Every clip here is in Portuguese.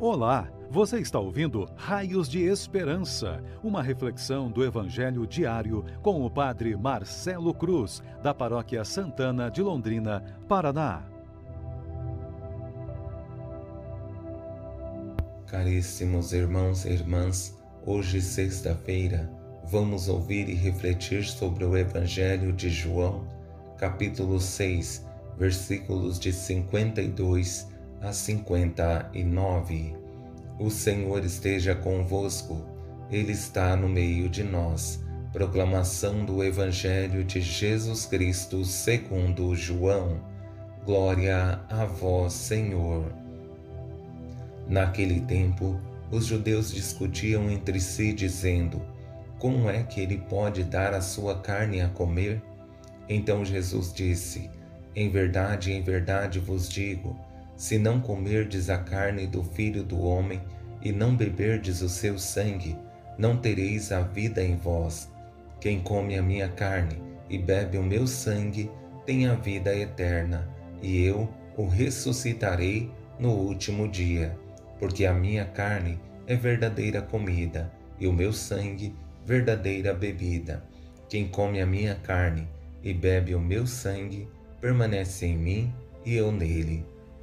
Olá, você está ouvindo Raios de Esperança, uma reflexão do Evangelho diário com o Padre Marcelo Cruz, da Paróquia Santana de Londrina, Paraná. Caríssimos irmãos e irmãs, hoje, sexta-feira, vamos ouvir e refletir sobre o Evangelho de João, capítulo 6, versículos de 52 a 59. O Senhor esteja convosco, Ele está no meio de nós. Proclamação do Evangelho de Jesus Cristo segundo João. Glória a vós, Senhor. Naquele tempo, os judeus discutiam entre si, dizendo: Como é que ele pode dar a sua carne a comer? Então Jesus disse: Em verdade, em verdade vos digo, se não comerdes a carne do Filho do Homem e não beberdes o seu sangue, não tereis a vida em vós. Quem come a minha carne e bebe o meu sangue tem a vida eterna, e eu o ressuscitarei no último dia, porque a minha carne é verdadeira comida e o meu sangue verdadeira bebida. Quem come a minha carne e bebe o meu sangue permanece em mim e eu nele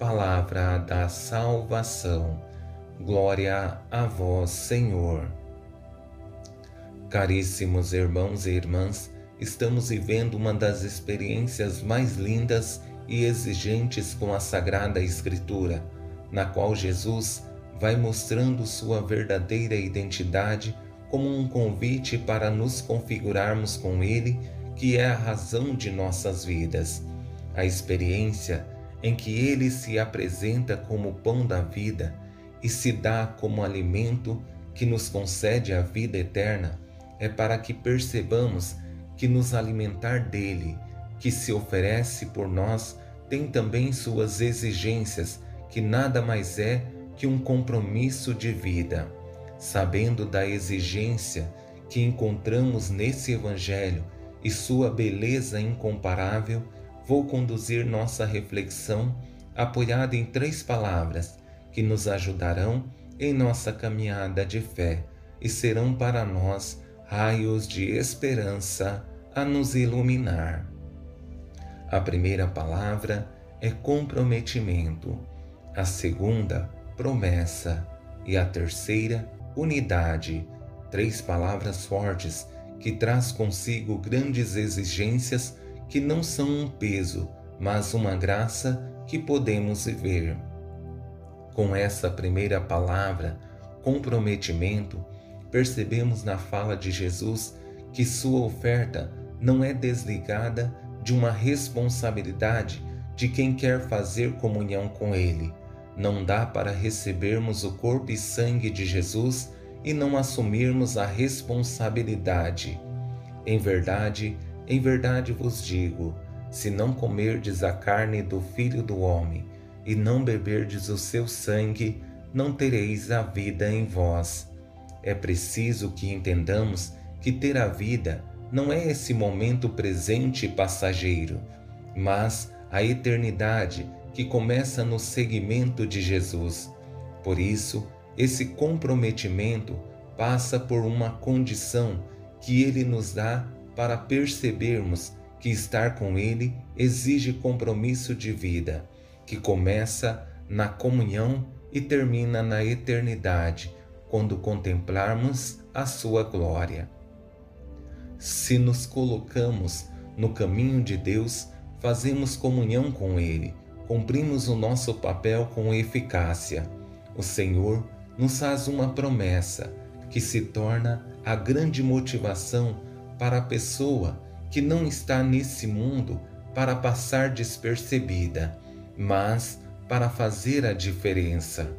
palavra da salvação. Glória a vós, Senhor. Caríssimos irmãos e irmãs, estamos vivendo uma das experiências mais lindas e exigentes com a Sagrada Escritura, na qual Jesus vai mostrando sua verdadeira identidade como um convite para nos configurarmos com Ele, que é a razão de nossas vidas. A experiência em que ele se apresenta como pão da vida e se dá como alimento que nos concede a vida eterna, é para que percebamos que nos alimentar dele, que se oferece por nós, tem também suas exigências, que nada mais é que um compromisso de vida. Sabendo da exigência que encontramos nesse Evangelho e sua beleza incomparável, vou conduzir nossa reflexão apoiada em três palavras que nos ajudarão em nossa caminhada de fé e serão para nós raios de esperança a nos iluminar. A primeira palavra é comprometimento, a segunda, promessa e a terceira, unidade. Três palavras fortes que traz consigo grandes exigências que não são um peso, mas uma graça que podemos viver. Com essa primeira palavra, comprometimento, percebemos na fala de Jesus que sua oferta não é desligada de uma responsabilidade de quem quer fazer comunhão com Ele. Não dá para recebermos o corpo e sangue de Jesus e não assumirmos a responsabilidade. Em verdade, em verdade vos digo: se não comerdes a carne do Filho do Homem e não beberdes o seu sangue, não tereis a vida em vós. É preciso que entendamos que ter a vida não é esse momento presente e passageiro, mas a eternidade que começa no seguimento de Jesus. Por isso, esse comprometimento passa por uma condição que ele nos dá para percebermos que estar com Ele exige compromisso de vida, que começa na comunhão e termina na eternidade, quando contemplarmos a Sua glória. Se nos colocamos no caminho de Deus, fazemos comunhão com Ele, cumprimos o nosso papel com eficácia. O Senhor nos faz uma promessa que se torna a grande motivação para a pessoa que não está nesse mundo para passar despercebida, mas para fazer a diferença.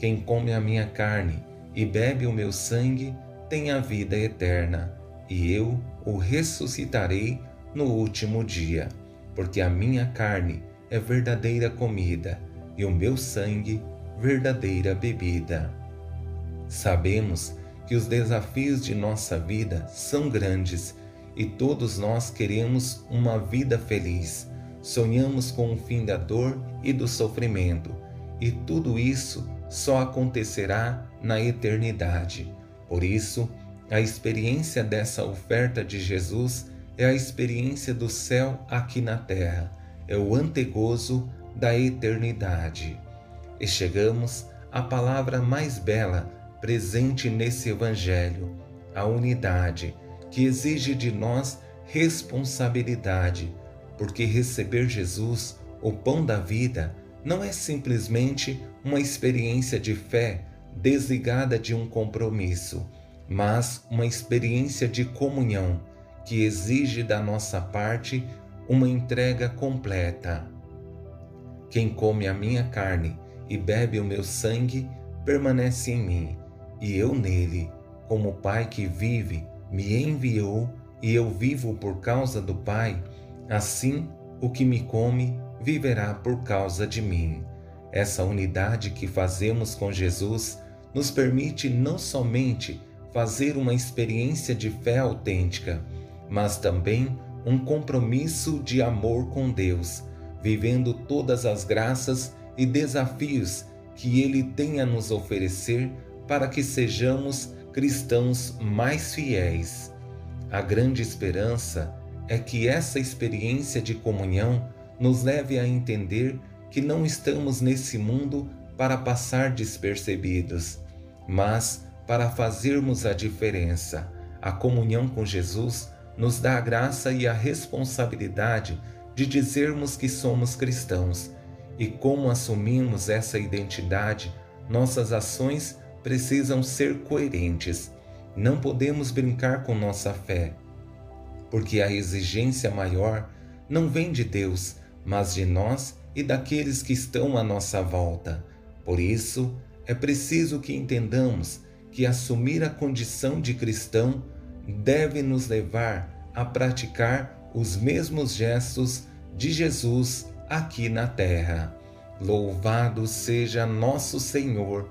Quem come a minha carne e bebe o meu sangue tem a vida eterna, e eu o ressuscitarei no último dia, porque a minha carne é verdadeira comida e o meu sangue verdadeira bebida. Sabemos que os desafios de nossa vida são grandes e todos nós queremos uma vida feliz. Sonhamos com o fim da dor e do sofrimento, e tudo isso só acontecerá na eternidade. Por isso, a experiência dessa oferta de Jesus é a experiência do céu aqui na terra, é o antegozo da eternidade. E chegamos à palavra mais bela presente nesse Evangelho, a unidade, que exige de nós responsabilidade, porque receber Jesus, o pão da vida, não é simplesmente uma experiência de fé desligada de um compromisso, mas uma experiência de comunhão que exige da nossa parte uma entrega completa. Quem come a minha carne e bebe o meu sangue permanece em mim, e eu nele, como o Pai que vive me enviou e eu vivo por causa do Pai, assim o que me come viverá por causa de mim. Essa unidade que fazemos com Jesus nos permite não somente fazer uma experiência de fé autêntica, mas também um compromisso de amor com Deus, vivendo todas as graças e desafios que Ele tem a nos oferecer para que sejamos cristãos mais fiéis. A grande esperança é que essa experiência de comunhão nos leve a entender que não estamos nesse mundo para passar despercebidos, mas para fazermos a diferença. A comunhão com Jesus nos dá a graça e a responsabilidade de dizermos que somos cristãos. E como assumimos essa identidade, nossas ações precisam ser coerentes. Não podemos brincar com nossa fé, porque a exigência maior não vem de Deus, mas de nós e daqueles que estão à nossa volta. Por isso, é preciso que entendamos que assumir a condição de cristão deve nos levar a praticar os mesmos gestos de Jesus aqui na terra. Louvado seja nosso Senhor